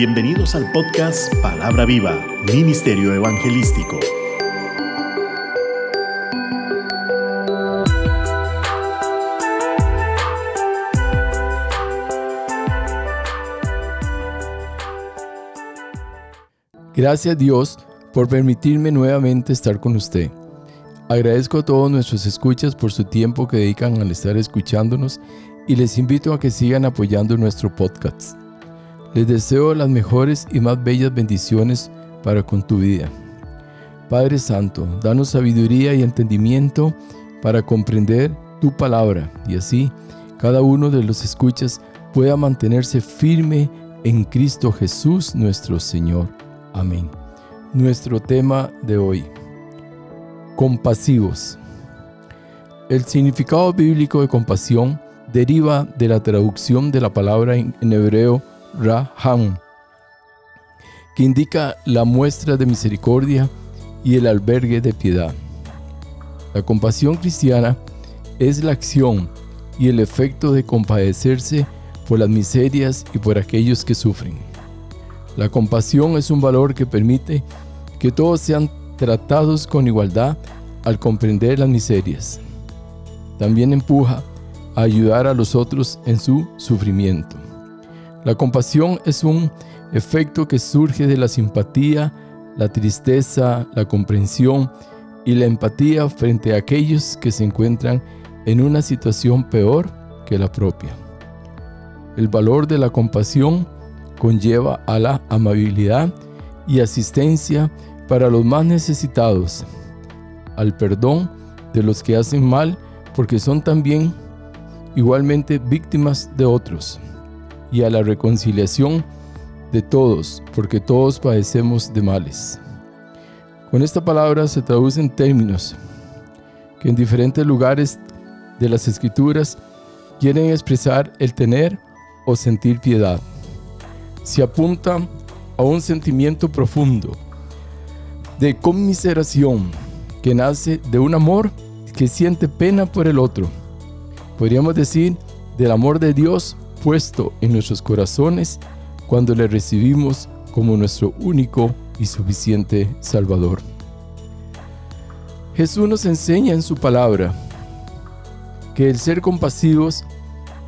Bienvenidos al podcast Palabra Viva, Ministerio Evangelístico. Gracias Dios por permitirme nuevamente estar con usted. Agradezco a todos nuestros escuchas por su tiempo que dedican al estar escuchándonos y les invito a que sigan apoyando nuestro podcast. Les deseo las mejores y más bellas bendiciones para con tu vida. Padre Santo, danos sabiduría y entendimiento para comprender tu palabra y así cada uno de los escuchas pueda mantenerse firme en Cristo Jesús nuestro Señor. Amén. Nuestro tema de hoy. Compasivos. El significado bíblico de compasión deriva de la traducción de la palabra en hebreo Raham, que indica la muestra de misericordia y el albergue de piedad. La compasión cristiana es la acción y el efecto de compadecerse por las miserias y por aquellos que sufren. La compasión es un valor que permite que todos sean tratados con igualdad al comprender las miserias. También empuja a ayudar a los otros en su sufrimiento. La compasión es un efecto que surge de la simpatía, la tristeza, la comprensión y la empatía frente a aquellos que se encuentran en una situación peor que la propia. El valor de la compasión conlleva a la amabilidad y asistencia para los más necesitados, al perdón de los que hacen mal porque son también igualmente víctimas de otros y a la reconciliación de todos, porque todos padecemos de males. Con esta palabra se traducen términos que en diferentes lugares de las escrituras quieren expresar el tener o sentir piedad. Se apunta a un sentimiento profundo de conmiseración que nace de un amor que siente pena por el otro. Podríamos decir del amor de Dios puesto en nuestros corazones cuando le recibimos como nuestro único y suficiente Salvador. Jesús nos enseña en su palabra que el ser compasivos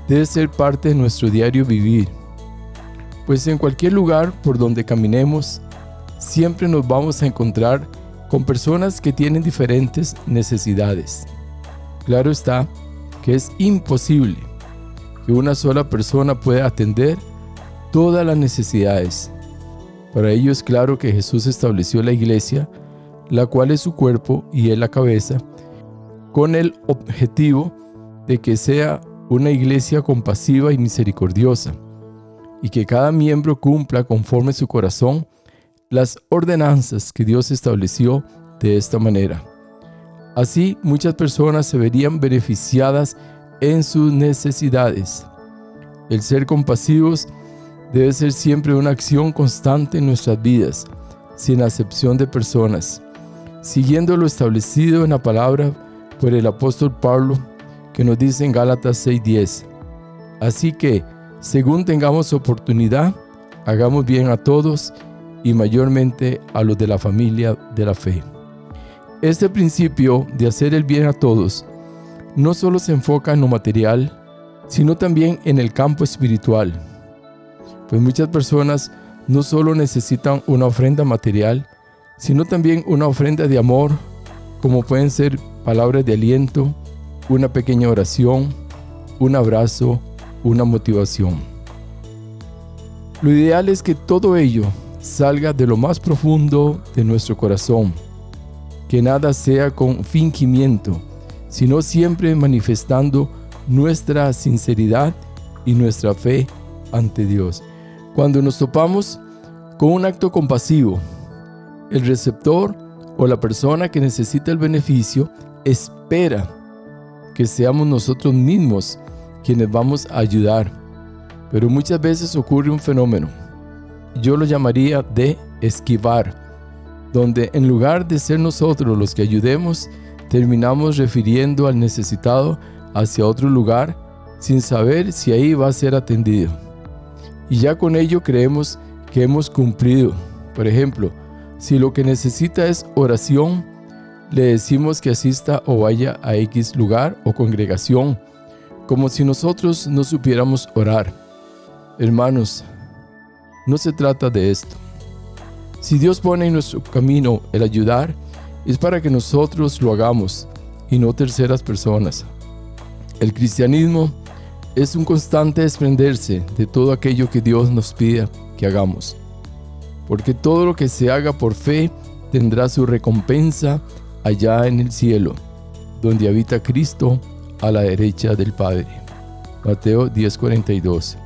debe ser parte de nuestro diario vivir, pues en cualquier lugar por donde caminemos, siempre nos vamos a encontrar con personas que tienen diferentes necesidades. Claro está que es imposible que una sola persona puede atender todas las necesidades. Para ello es claro que Jesús estableció la iglesia, la cual es su cuerpo y es la cabeza, con el objetivo de que sea una iglesia compasiva y misericordiosa, y que cada miembro cumpla conforme su corazón las ordenanzas que Dios estableció de esta manera. Así muchas personas se verían beneficiadas en sus necesidades. El ser compasivos debe ser siempre una acción constante en nuestras vidas, sin acepción de personas, siguiendo lo establecido en la palabra por el apóstol Pablo que nos dice en Gálatas 6:10. Así que, según tengamos oportunidad, hagamos bien a todos y mayormente a los de la familia de la fe. Este principio de hacer el bien a todos no solo se enfoca en lo material, sino también en el campo espiritual. Pues muchas personas no solo necesitan una ofrenda material, sino también una ofrenda de amor, como pueden ser palabras de aliento, una pequeña oración, un abrazo, una motivación. Lo ideal es que todo ello salga de lo más profundo de nuestro corazón, que nada sea con fingimiento, sino siempre manifestando nuestra sinceridad y nuestra fe ante Dios. Cuando nos topamos con un acto compasivo, el receptor o la persona que necesita el beneficio espera que seamos nosotros mismos quienes vamos a ayudar. Pero muchas veces ocurre un fenómeno, yo lo llamaría de esquivar, donde en lugar de ser nosotros los que ayudemos, terminamos refiriendo al necesitado hacia otro lugar sin saber si ahí va a ser atendido. Y ya con ello creemos que hemos cumplido. Por ejemplo, si lo que necesita es oración, le decimos que asista o vaya a X lugar o congregación, como si nosotros no supiéramos orar. Hermanos, no se trata de esto. Si Dios pone en nuestro camino el ayudar, es para que nosotros lo hagamos y no terceras personas. El cristianismo es un constante desprenderse de todo aquello que Dios nos pida que hagamos, porque todo lo que se haga por fe tendrá su recompensa allá en el cielo, donde habita Cristo a la derecha del Padre. Mateo 10:42.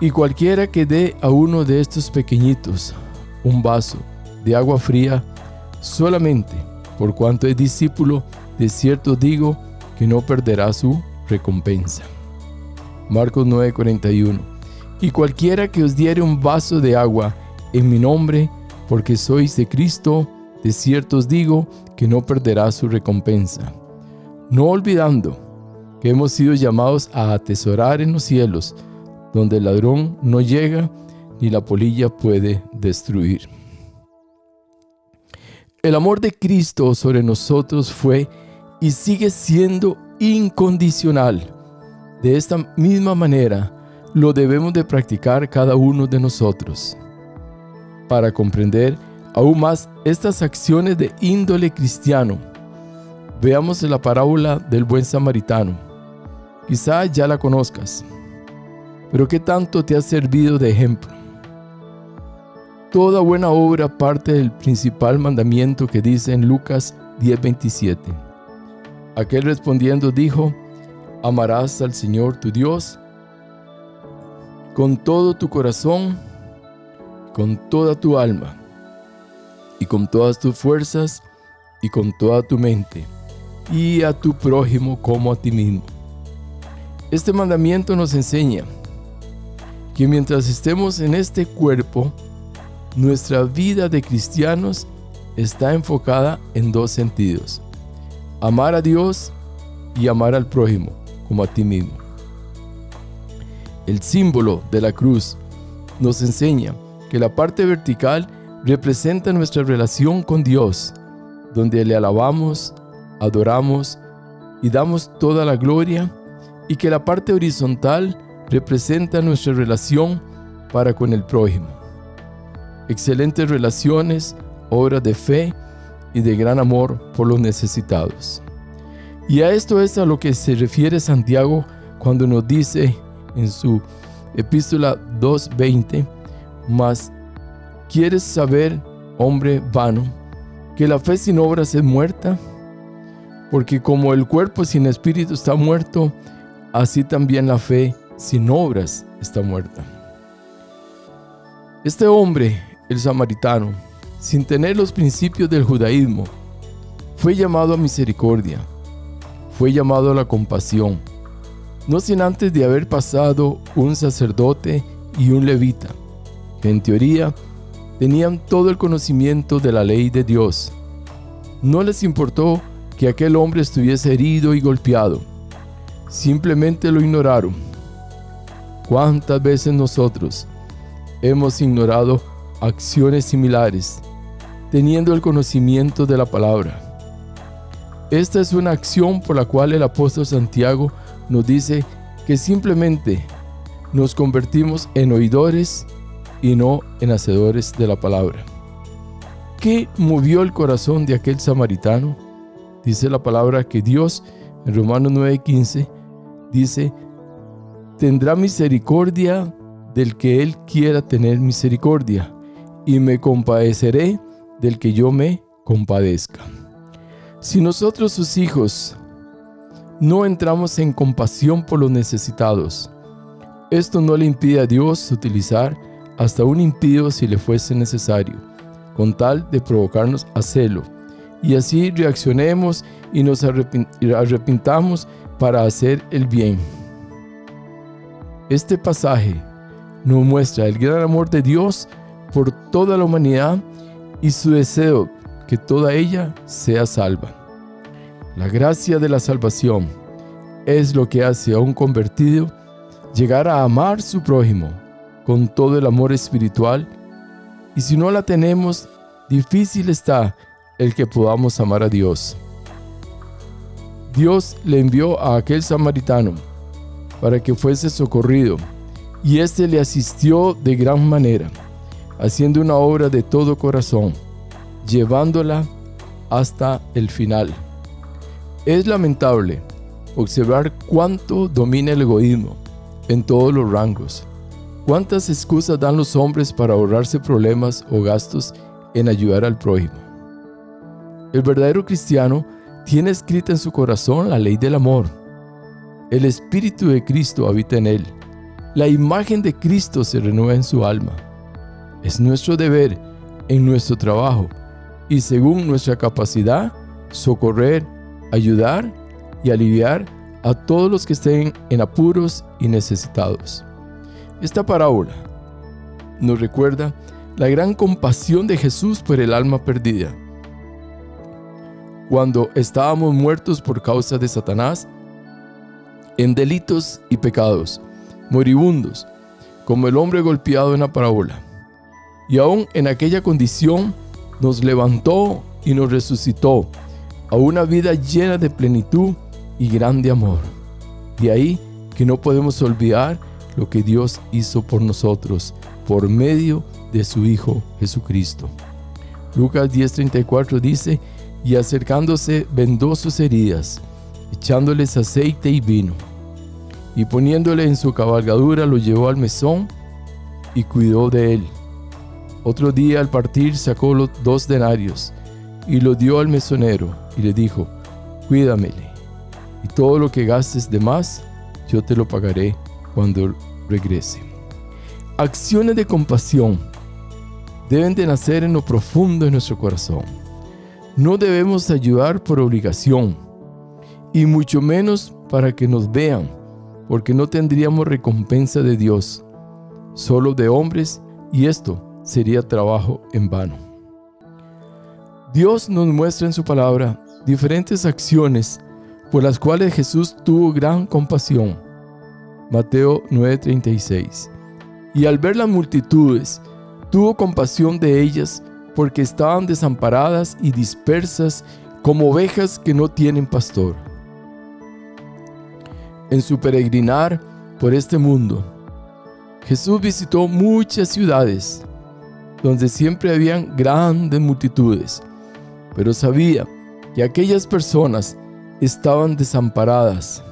Y cualquiera que dé a uno de estos pequeñitos un vaso de agua fría, solamente por cuanto es discípulo, de cierto digo que no perderá su recompensa. Marcos 9:41. Y cualquiera que os diere un vaso de agua en mi nombre, porque sois de Cristo, de cierto os digo que no perderá su recompensa. No olvidando que hemos sido llamados a atesorar en los cielos, donde el ladrón no llega ni la polilla puede destruir. El amor de Cristo sobre nosotros fue y sigue siendo incondicional. De esta misma manera lo debemos de practicar cada uno de nosotros. Para comprender aún más estas acciones de índole cristiano, veamos la parábola del buen samaritano. Quizá ya la conozcas, pero ¿qué tanto te ha servido de ejemplo? Toda buena obra parte del principal mandamiento que dice en Lucas 10:27. Aquel respondiendo dijo, amarás al Señor tu Dios con todo tu corazón, con toda tu alma, y con todas tus fuerzas, y con toda tu mente, y a tu prójimo como a ti mismo. Este mandamiento nos enseña que mientras estemos en este cuerpo, nuestra vida de cristianos está enfocada en dos sentidos. Amar a Dios y amar al prójimo como a ti mismo. El símbolo de la cruz nos enseña que la parte vertical representa nuestra relación con Dios, donde le alabamos, adoramos y damos toda la gloria, y que la parte horizontal representa nuestra relación para con el prójimo excelentes relaciones, obras de fe y de gran amor por los necesitados. Y a esto es a lo que se refiere Santiago cuando nos dice en su epístola 2.20, mas ¿quieres saber, hombre vano, que la fe sin obras es muerta? Porque como el cuerpo sin espíritu está muerto, así también la fe sin obras está muerta. Este hombre el samaritano, sin tener los principios del judaísmo, fue llamado a misericordia, fue llamado a la compasión, no sin antes de haber pasado un sacerdote y un levita, que en teoría tenían todo el conocimiento de la ley de Dios. No les importó que aquel hombre estuviese herido y golpeado, simplemente lo ignoraron. ¿Cuántas veces nosotros hemos ignorado acciones similares, teniendo el conocimiento de la palabra. Esta es una acción por la cual el apóstol Santiago nos dice que simplemente nos convertimos en oidores y no en hacedores de la palabra. ¿Qué movió el corazón de aquel samaritano? Dice la palabra que Dios en Romanos 9:15 dice, tendrá misericordia del que Él quiera tener misericordia y me compadeceré del que yo me compadezca. Si nosotros sus hijos no entramos en compasión por los necesitados, esto no le impide a Dios utilizar hasta un impío si le fuese necesario, con tal de provocarnos a celo, y así reaccionemos y nos arrepintamos para hacer el bien. Este pasaje nos muestra el gran amor de Dios por toda la humanidad y su deseo que toda ella sea salva. La gracia de la salvación es lo que hace a un convertido llegar a amar su prójimo con todo el amor espiritual, y si no la tenemos, difícil está el que podamos amar a Dios. Dios le envió a aquel samaritano para que fuese socorrido, y éste le asistió de gran manera, haciendo una obra de todo corazón, llevándola hasta el final. Es lamentable observar cuánto domina el egoísmo en todos los rangos. ¿Cuántas excusas dan los hombres para ahorrarse problemas o gastos en ayudar al prójimo? El verdadero cristiano tiene escrita en su corazón la ley del amor. El Espíritu de Cristo habita en él. La imagen de Cristo se renueva en su alma. Es nuestro deber, en nuestro trabajo y según nuestra capacidad, socorrer, ayudar y aliviar a todos los que estén en apuros y necesitados. Esta parábola nos recuerda la gran compasión de Jesús por el alma perdida. Cuando estábamos muertos por causa de Satanás, en delitos y pecados, moribundos, como el hombre golpeado en la parábola. Y aún en aquella condición nos levantó y nos resucitó a una vida llena de plenitud y grande amor. De ahí que no podemos olvidar lo que Dios hizo por nosotros por medio de su Hijo Jesucristo. Lucas 10:34 dice, y acercándose vendó sus heridas, echándoles aceite y vino, y poniéndole en su cabalgadura lo llevó al mesón y cuidó de él. Otro día al partir sacó los dos denarios y lo dio al mesonero y le dijo, cuídamele, y todo lo que gastes de más, yo te lo pagaré cuando regrese. Acciones de compasión deben de nacer en lo profundo de nuestro corazón. No debemos ayudar por obligación, y mucho menos para que nos vean, porque no tendríamos recompensa de Dios, solo de hombres, y esto sería trabajo en vano. Dios nos muestra en su palabra diferentes acciones por las cuales Jesús tuvo gran compasión Mateo 9:36. Y al ver las multitudes, tuvo compasión de ellas porque estaban desamparadas y dispersas como ovejas que no tienen pastor. En su peregrinar por este mundo, Jesús visitó muchas ciudades donde siempre habían grandes multitudes, pero sabía que aquellas personas estaban desamparadas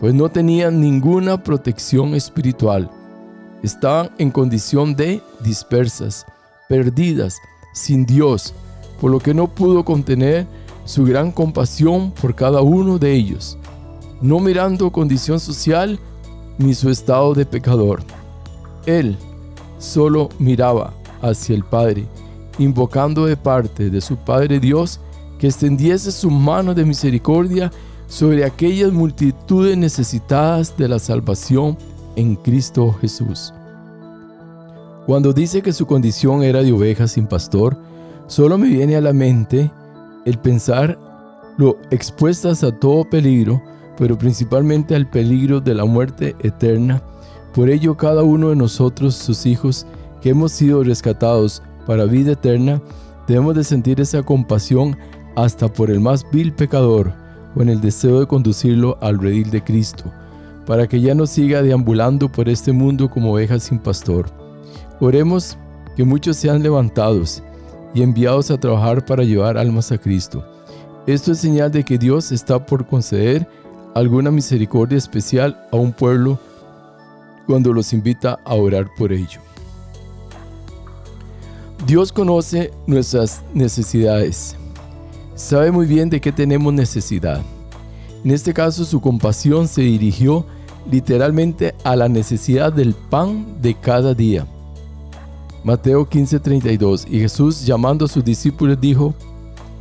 pues no tenían ninguna protección espiritual. Estaban en condición de dispersas, perdidas, sin Dios, por lo que no pudo contener su gran compasión por cada uno de ellos, no mirando condición social ni su estado de pecador. Él solo miraba hacia el Padre, invocando de parte de su Padre Dios que extendiese su mano de misericordia sobre aquellas multitudes necesitadas de la salvación en Cristo Jesús. Cuando dice que su condición era de oveja sin pastor, solo me viene a la mente el pensar lo expuestas a todo peligro, pero principalmente al peligro de la muerte eterna. Por ello cada uno de nosotros, sus hijos, que hemos sido rescatados para vida eterna, debemos de sentir esa compasión hasta por el más vil pecador, con el deseo de conducirlo al redil de Cristo, para que ya no siga deambulando por este mundo como ovejas sin pastor. Oremos que muchos sean levantados y enviados a trabajar para llevar almas a Cristo. Esto es señal de que Dios está por conceder alguna misericordia especial a un pueblo cuando los invita a orar por ello. Dios conoce nuestras necesidades sabe muy bien de qué tenemos necesidad. En este caso su compasión se dirigió literalmente a la necesidad del pan de cada día. Mateo 15:32 Y Jesús llamando a sus discípulos dijo,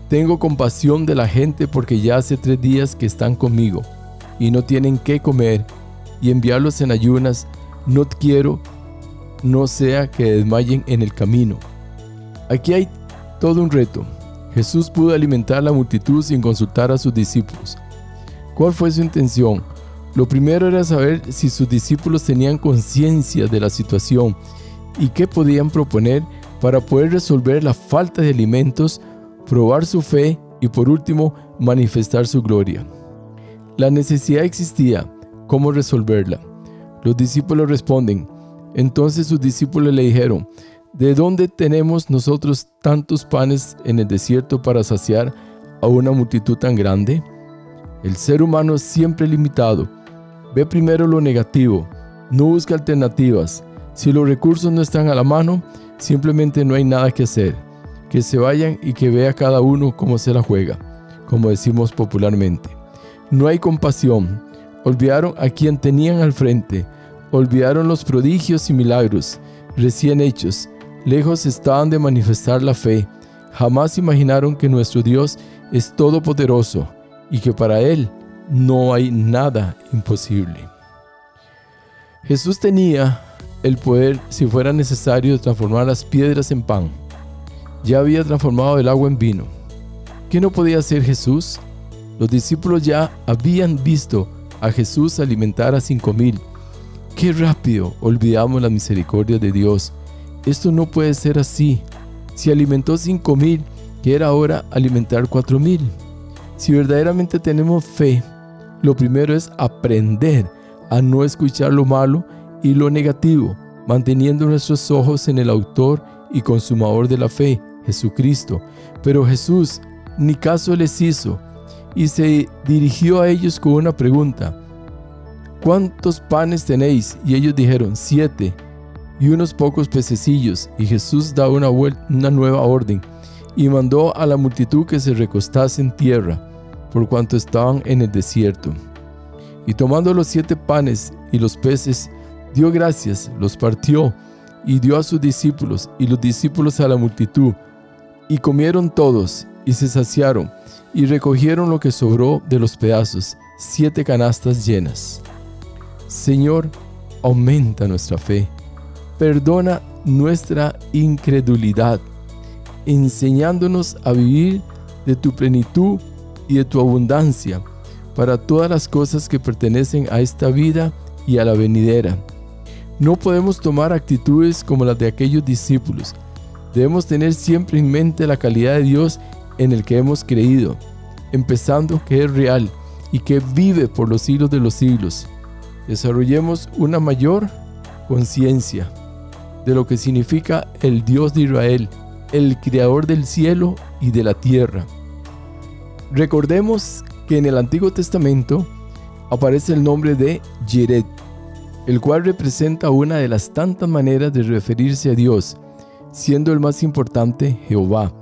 Tengo compasión de la gente porque ya hace tres días que están conmigo y no tienen qué comer y enviarlos en ayunas, no quiero, no sea que desmayen en el camino. Aquí hay todo un reto. Jesús pudo alimentar a la multitud sin consultar a sus discípulos. ¿Cuál fue su intención? Lo primero era saber si sus discípulos tenían conciencia de la situación y qué podían proponer para poder resolver la falta de alimentos, probar su fe y por último manifestar su gloria. La necesidad existía, ¿cómo resolverla? Los discípulos responden, entonces sus discípulos le dijeron, ¿de dónde tenemos nosotros tantos panes en el desierto para saciar a una multitud tan grande? El ser humano es siempre limitado. Ve primero lo negativo, no busca alternativas. Si los recursos no están a la mano, simplemente no hay nada que hacer. Que se vayan y que vea cada uno cómo se la juega, como decimos popularmente. No hay compasión. Olvidaron a quien tenían al frente. Olvidaron los prodigios y milagros recién hechos. Lejos estaban de manifestar la fe. Jamás imaginaron que nuestro Dios es todopoderoso y que para Él no hay nada imposible. Jesús tenía el poder, si fuera necesario, de transformar las piedras en pan. Ya había transformado el agua en vino. ¿Qué no podía hacer Jesús? Los discípulos ya habían visto a Jesús alimentar a cinco mil. Qué rápido olvidamos la misericordia de Dios. Esto no puede ser así. Si alimentó cinco mil, que era ahora alimentar cuatro mil. Si verdaderamente tenemos fe, lo primero es aprender a no escuchar lo malo y lo negativo, manteniendo nuestros ojos en el autor y consumador de la fe, Jesucristo. Pero Jesús ni caso les hizo y se dirigió a ellos con una pregunta. ¿Cuántos panes tenéis? Y ellos dijeron, siete, y unos pocos pececillos. Y Jesús da una, una nueva orden, y mandó a la multitud que se recostase en tierra, por cuanto estaban en el desierto. Y tomando los siete panes y los peces, dio gracias, los partió, y dio a sus discípulos, y los discípulos a la multitud. Y comieron todos, y se saciaron, y recogieron lo que sobró de los pedazos, siete canastas llenas. Señor, aumenta nuestra fe, perdona nuestra incredulidad, enseñándonos a vivir de tu plenitud y de tu abundancia para todas las cosas que pertenecen a esta vida y a la venidera. No podemos tomar actitudes como las de aquellos discípulos. Debemos tener siempre en mente la calidad de Dios en el que hemos creído, empezando que es real y que vive por los siglos de los siglos. Desarrollemos una mayor conciencia de lo que significa el Dios de Israel, el creador del cielo y de la tierra. Recordemos que en el Antiguo Testamento aparece el nombre de Jered, el cual representa una de las tantas maneras de referirse a Dios, siendo el más importante Jehová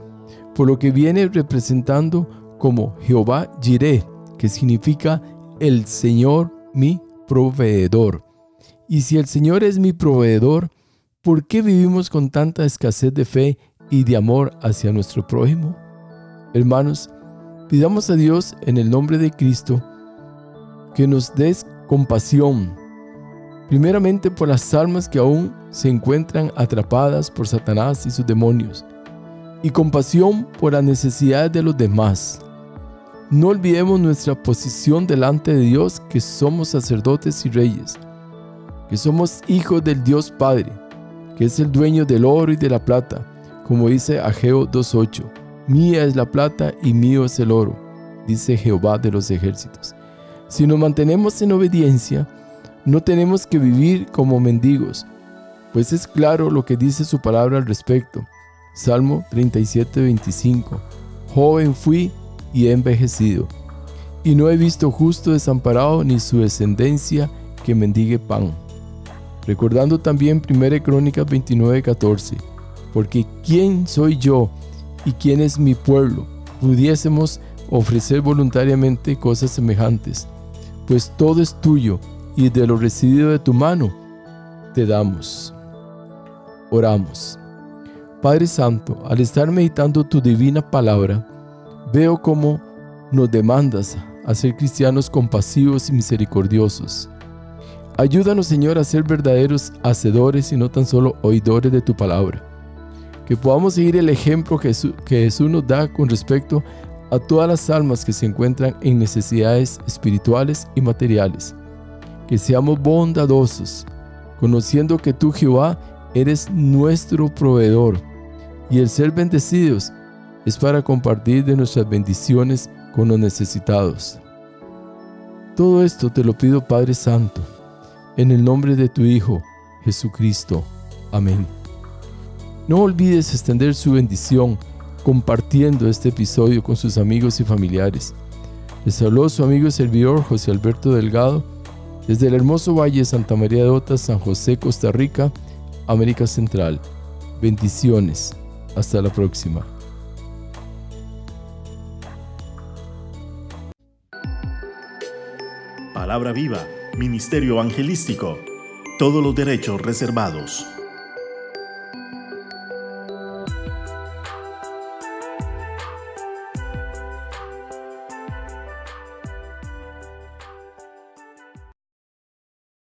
por lo que viene representando como Jehová Jireh, que significa el Señor mi proveedor. Y si el Señor es mi proveedor, ¿por qué vivimos con tanta escasez de fe y de amor hacia nuestro prójimo? Hermanos, pidamos a Dios en el nombre de Cristo que nos des compasión, primeramente por las almas que aún se encuentran atrapadas por Satanás y sus demonios, y compasión por las necesidades de los demás. No olvidemos nuestra posición delante de Dios, que somos sacerdotes y reyes, que somos hijos del Dios Padre, que es el dueño del oro y de la plata, como dice Ageo 2.8. Mía es la plata y mío es el oro, dice Jehová de los ejércitos. Si nos mantenemos en obediencia, no tenemos que vivir como mendigos, pues es claro lo que dice su palabra al respecto. Salmo 37, 25. Joven fui y he envejecido, y no he visto justo desamparado ni su descendencia que mendigue pan. Recordando también 1 Crónicas 29, 14. Porque ¿quién soy yo y quién es mi pueblo? Pudiésemos ofrecer voluntariamente cosas semejantes, pues todo es tuyo y de lo recibido de tu mano te damos. Oramos. Padre Santo, al estar meditando tu divina palabra, veo cómo nos demandas a ser cristianos compasivos y misericordiosos. Ayúdanos, Señor, a ser verdaderos hacedores y no tan solo oidores de tu palabra. Que podamos seguir el ejemplo que Jesús nos da con respecto a todas las almas que se encuentran en necesidades espirituales y materiales. que seamos bondadosos, conociendo que tú Jehová eres nuestro proveedor y el ser bendecidos es para compartir de nuestras bendiciones con los necesitados. Todo esto te lo pido Padre Santo, en el nombre de tu Hijo, Jesucristo. Amén. No olvides extender su bendición compartiendo este episodio con sus amigos y familiares. Les habló su amigo y servidor José Alberto Delgado desde el hermoso Valle de Santa María de Otas, San José, Costa Rica, América Central. Bendiciones. Hasta la próxima. Palabra viva, Ministerio Evangelístico. Todos los derechos reservados.